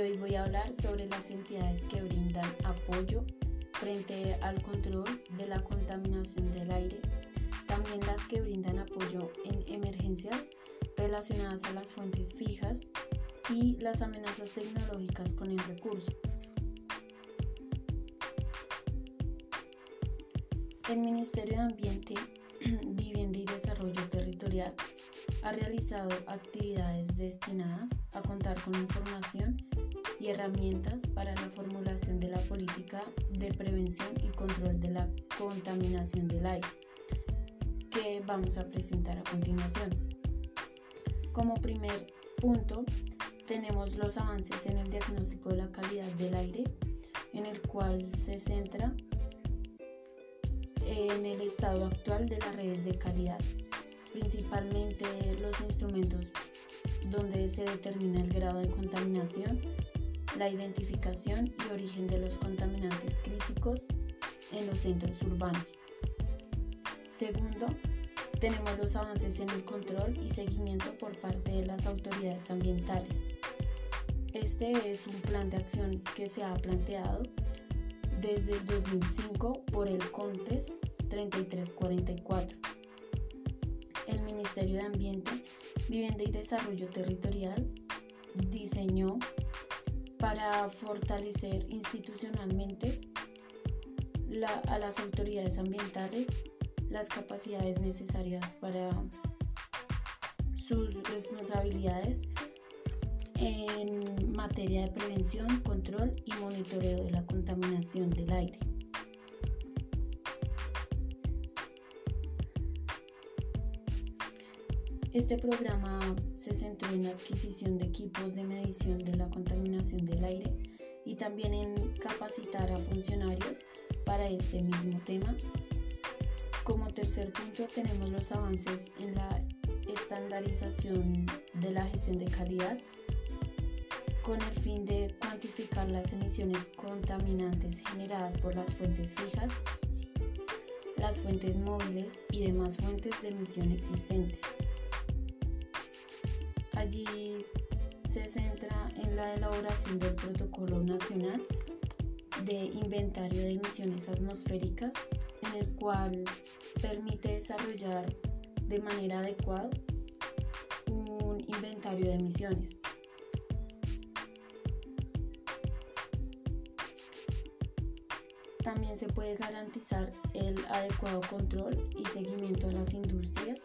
hoy voy a hablar sobre las entidades que brindan apoyo frente al control de la contaminación del aire, también las que brindan apoyo en emergencias relacionadas a las fuentes fijas y las amenazas tecnológicas con el recurso. El Ministerio de Ambiente, Vivienda y Desarrollo Territorial ha realizado actividades destinadas a contar con información y herramientas para la formulación de la política de prevención y control de la contaminación del aire, que vamos a presentar a continuación. Como primer punto, tenemos los avances en el diagnóstico de la calidad del aire, en el cual se centra en el estado actual de las redes de calidad, principalmente los instrumentos donde se determina el grado de contaminación, la identificación y origen de los contaminantes críticos en los centros urbanos. Segundo, tenemos los avances en el control y seguimiento por parte de las autoridades ambientales. Este es un plan de acción que se ha planteado desde el 2005 por el CONPES 3344. El Ministerio de Ambiente, Vivienda y Desarrollo Territorial diseñó para fortalecer institucionalmente a las autoridades ambientales las capacidades necesarias para sus responsabilidades en materia de prevención, control y monitoreo de la contaminación del aire. Este programa se centró en la adquisición de equipos de medición de la contaminación del aire y también en capacitar a funcionarios para este mismo tema. Como tercer punto tenemos los avances en la estandarización de la gestión de calidad con el fin de cuantificar las emisiones contaminantes generadas por las fuentes fijas, las fuentes móviles y demás fuentes de emisión existentes. Allí se centra en la elaboración del Protocolo Nacional de Inventario de Emisiones Atmosféricas, en el cual permite desarrollar de manera adecuada un inventario de emisiones. También se puede garantizar el adecuado control y seguimiento de las industrias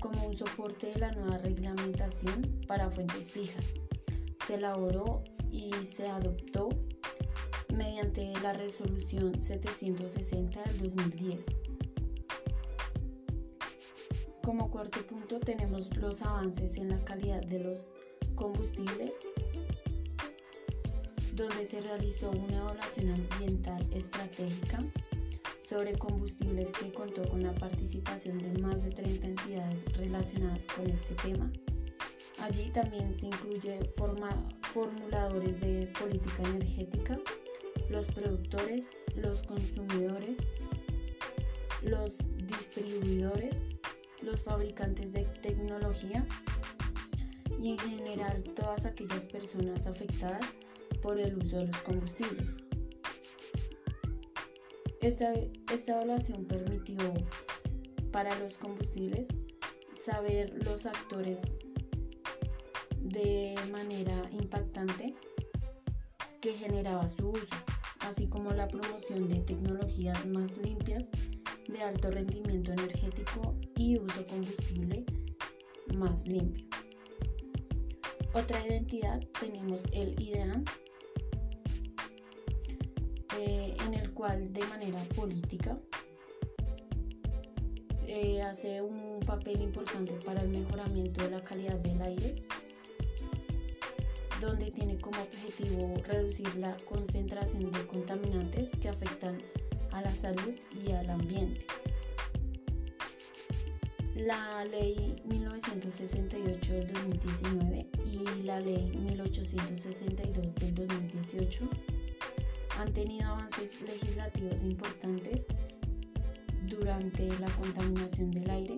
como un soporte de la nueva reglamentación para fuentes fijas. Se elaboró y se adoptó mediante la resolución 760 del 2010. Como cuarto punto tenemos los avances en la calidad de los combustibles, donde se realizó una evaluación ambiental estratégica sobre combustibles que contó con la participación de más de 30 entidades relacionadas con este tema. Allí también se incluye formuladores de política energética, los productores, los consumidores, los distribuidores, los fabricantes de tecnología y en general todas aquellas personas afectadas por el uso de los combustibles. Esta, evaluación permitió para los combustibles saber los actores de manera impactante que generaba su uso, así como la promoción de tecnologías más limpias de alto rendimiento energético y uso combustible más limpio. Otra identidad tenemos el IDEAM, cual de manera política eh, hace un papel importante para el mejoramiento de la calidad del aire, donde tiene como objetivo reducir la concentración de contaminantes que afectan a la salud y al ambiente. La ley 1968 del 2019 y la ley 1862 del 2018 han tenido avances legislativos importantes durante la contaminación del aire,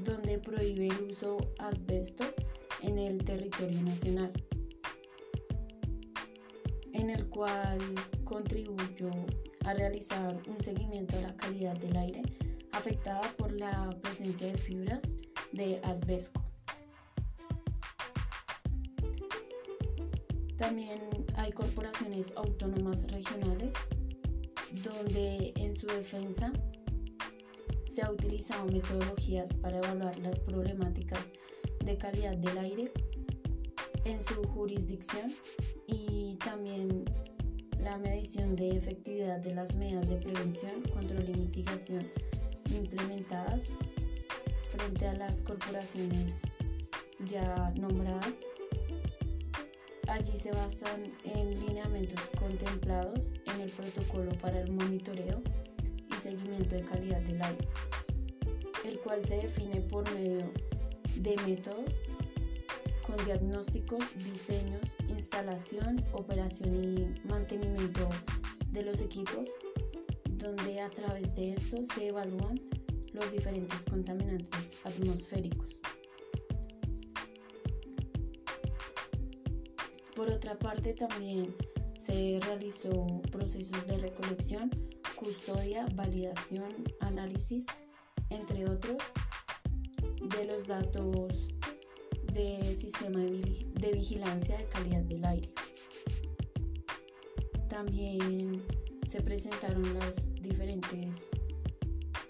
donde prohíbe el uso asbesto en el territorio nacional. en el cual contribuyó a realizar un seguimiento a la calidad del aire afectada por la presencia de fibras de asbesto. También hay corporaciones autónomas regionales donde en su defensa se ha utilizado metodologías para evaluar las problemáticas de calidad del aire en su jurisdicción y también la medición de efectividad de las medidas de prevención, control y mitigación implementadas frente a las corporaciones ya nombradas. Allí se basan en lineamientos contemplados en el protocolo para el monitoreo y seguimiento de calidad del aire, el cual se define por medio de métodos con diagnósticos, diseños, instalación, operación y mantenimiento de los equipos, donde a través de esto se evalúan los diferentes contaminantes atmosféricos. Por otra parte, también se realizó procesos de recolección, custodia, validación, análisis, entre otros, de los datos de sistema de vigilancia de calidad del aire. También se presentaron las diferentes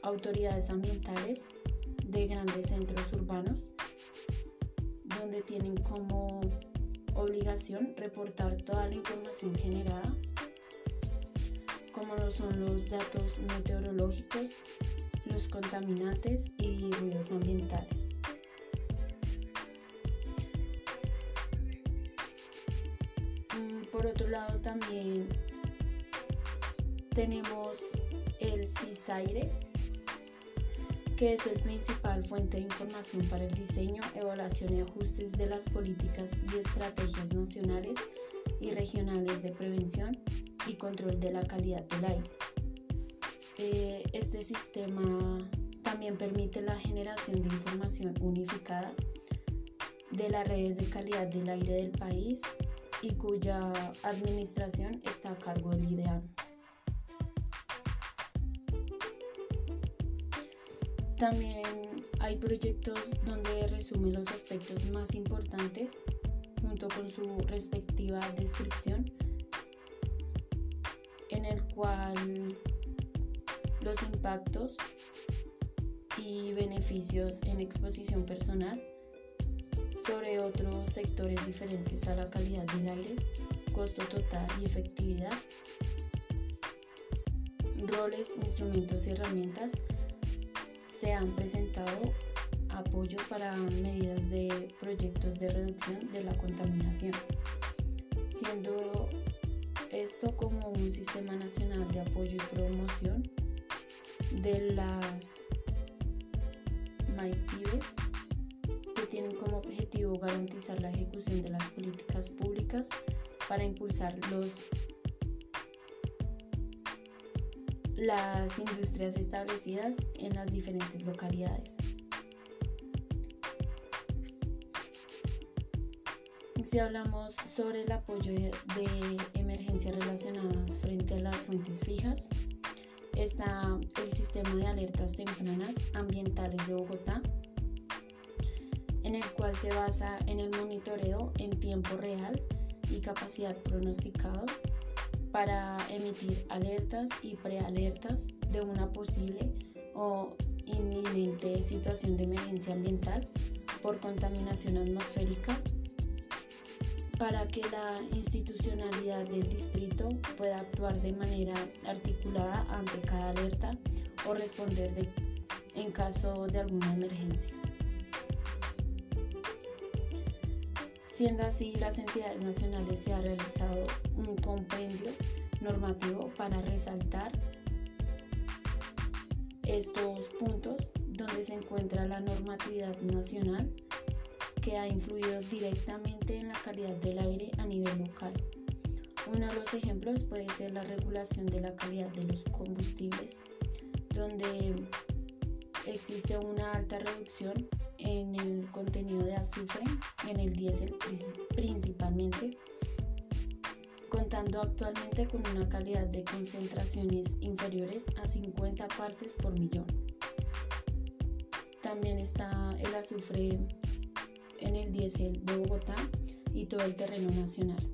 autoridades ambientales de grandes centros urbanos, donde tienen como obligación reportar toda la información generada, como lo son los datos meteorológicos, los contaminantes y ruidos ambientales. Mm, por otro lado también tenemos el CISAIRE, que es el principal fuente de información para el diseño, evaluación y ajustes de las políticas y estrategias nacionales y regionales de prevención y control de la calidad del aire. Eh, este sistema también permite la generación de información unificada de las redes de calidad del aire del país y cuya administración está a cargo del IDEAM. También hay proyectos donde resume los aspectos más importantes junto con su respectiva descripción, en el cual los impactos y beneficios en exposición personal sobre otros sectores diferentes a la calidad del aire, costo total y efectividad, roles, instrumentos y herramientas se han presentado apoyo para medidas de proyectos de reducción de la contaminación, siendo esto como un sistema nacional de apoyo y promoción de las MAIPIBES que tienen como objetivo garantizar la ejecución de las políticas públicas para impulsar los las industrias establecidas en las diferentes localidades. Si hablamos sobre el apoyo de emergencias relacionadas frente a las fuentes fijas, está el sistema de alertas tempranas ambientales de Bogotá, en el cual se basa en el monitoreo en tiempo real y capacidad pronosticado para emitir alertas y prealertas de una posible o inminente situación de emergencia ambiental por contaminación atmosférica para que la institucionalidad del distrito pueda actuar de manera articulada ante cada alerta o responder en caso de alguna emergencia. Siendo así, las entidades nacionales se ha realizado un compendio normativo para resaltar estos puntos donde se encuentra la normatividad nacional que ha influido directamente en la calidad del aire a nivel local. Uno de los ejemplos puede ser la regulación de la calidad de los combustibles, donde existe una alta reducción en el contenido de azufre, en el diésel principalmente, contando actualmente con una calidad de concentraciones inferiores a 50 partes por millón. También está el azufre en el diésel de Bogotá y todo el terreno nacional.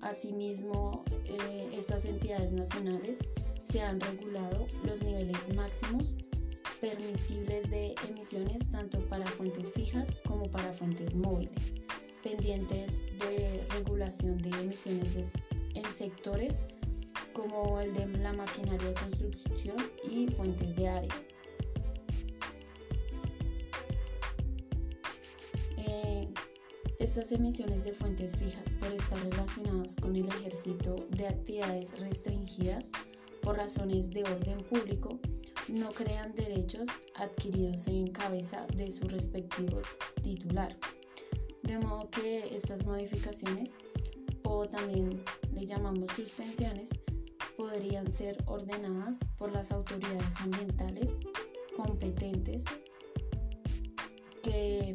Asimismo, eh, estas entidades nacionales se han regulado los niveles máximos permisibles de emisiones tanto para fuentes fijas como para fuentes móviles, pendientes de regulación de emisiones en sectores como el de la maquinaria de construcción y fuentes de área. Eh, estas emisiones de fuentes fijas por estar relacionadas con el ejército de actividades restringidas por razones de orden público no crean derechos adquiridos en cabeza de su respectivo titular. De modo que estas modificaciones, o también le llamamos suspensiones, podrían ser ordenadas por las autoridades ambientales competentes que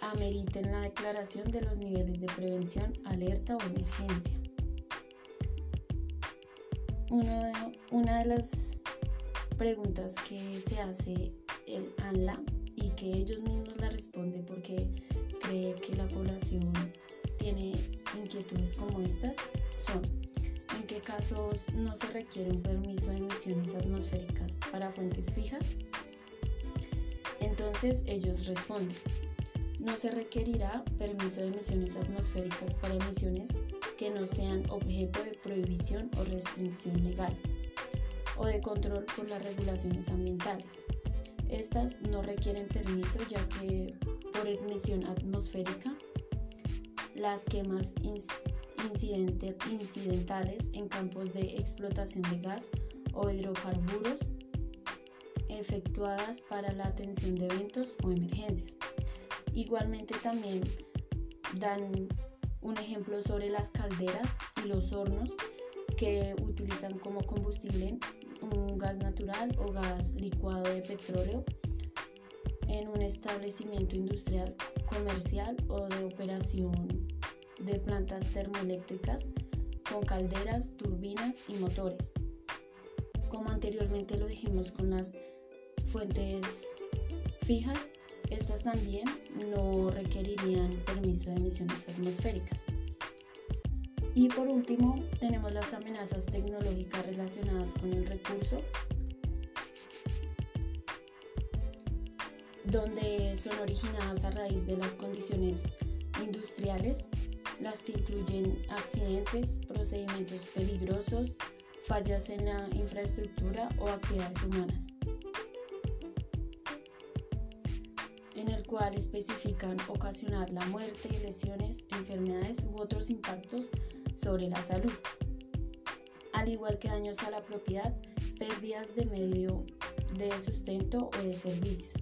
ameriten la declaración de los niveles de prevención, alerta o emergencia. Una de las preguntas que se hace el ANLA y que ellos mismos la responden porque cree que la población tiene inquietudes como estas son en qué casos no se requiere un permiso de emisiones atmosféricas para fuentes fijas. Entonces ellos responden, no se requerirá permiso de emisiones atmosféricas para emisiones que no sean objeto de prohibición o restricción legal o de control por las regulaciones ambientales. Estas no requieren permiso ya que por emisión atmosférica las quemas incidentales en campos de explotación de gas o hidrocarburos efectuadas para la atención de eventos o emergencias. Igualmente también dan un ejemplo sobre las calderas y los hornos que utilizan como combustible un gas natural o gas licuado de petróleo en un establecimiento industrial, comercial o de operación de plantas termoeléctricas con calderas, turbinas y motores. Como anteriormente lo dijimos con las fuentes fijas, estas también no requerirían permiso de emisiones atmosféricas. Y por último, tenemos las amenazas tecnológicas relacionadas con el recurso, donde son originadas a raíz de las condiciones industriales, las que incluyen accidentes, procedimientos peligrosos, fallas en la infraestructura o actividades humanas, cual especifican ocasionar la muerte, lesiones, enfermedades u otros impactos sobre la salud, al igual que daños a la propiedad, pérdidas de medio de sustento o de servicios,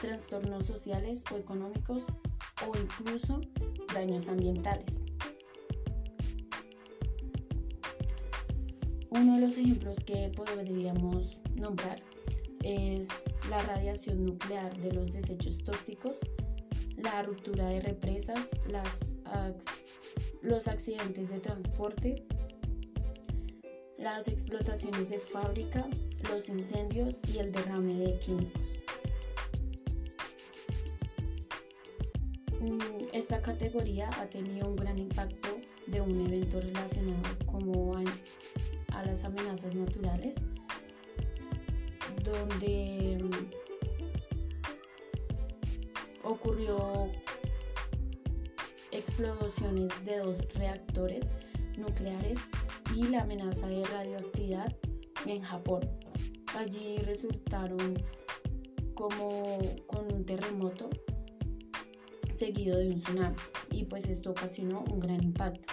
trastornos sociales o económicos o incluso daños ambientales. Uno de los ejemplos que podríamos nombrar es la radiación nuclear de los desechos tóxicos, la ruptura de represas, las los accidentes de transporte, las explotaciones de fábrica, los incendios y el derrame de químicos. Mm, esta categoría ha tenido un gran impacto de un evento relacionado como a, a las amenazas naturales, donde mm, ocurrió explosiones de dos reactores nucleares y la amenaza de radioactividad en Japón. Allí resultaron como con un terremoto seguido de un tsunami y pues esto ocasionó un gran impacto.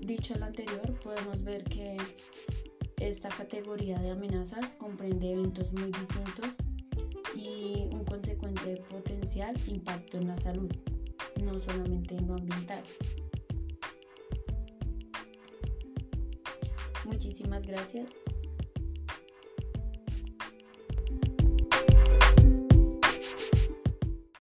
Dicho lo anterior, podemos ver que esta categoría de amenazas comprende eventos muy distintos y un consecuente potencial impacto en la salud no solamente en lo ambiental. Muchísimas gracias.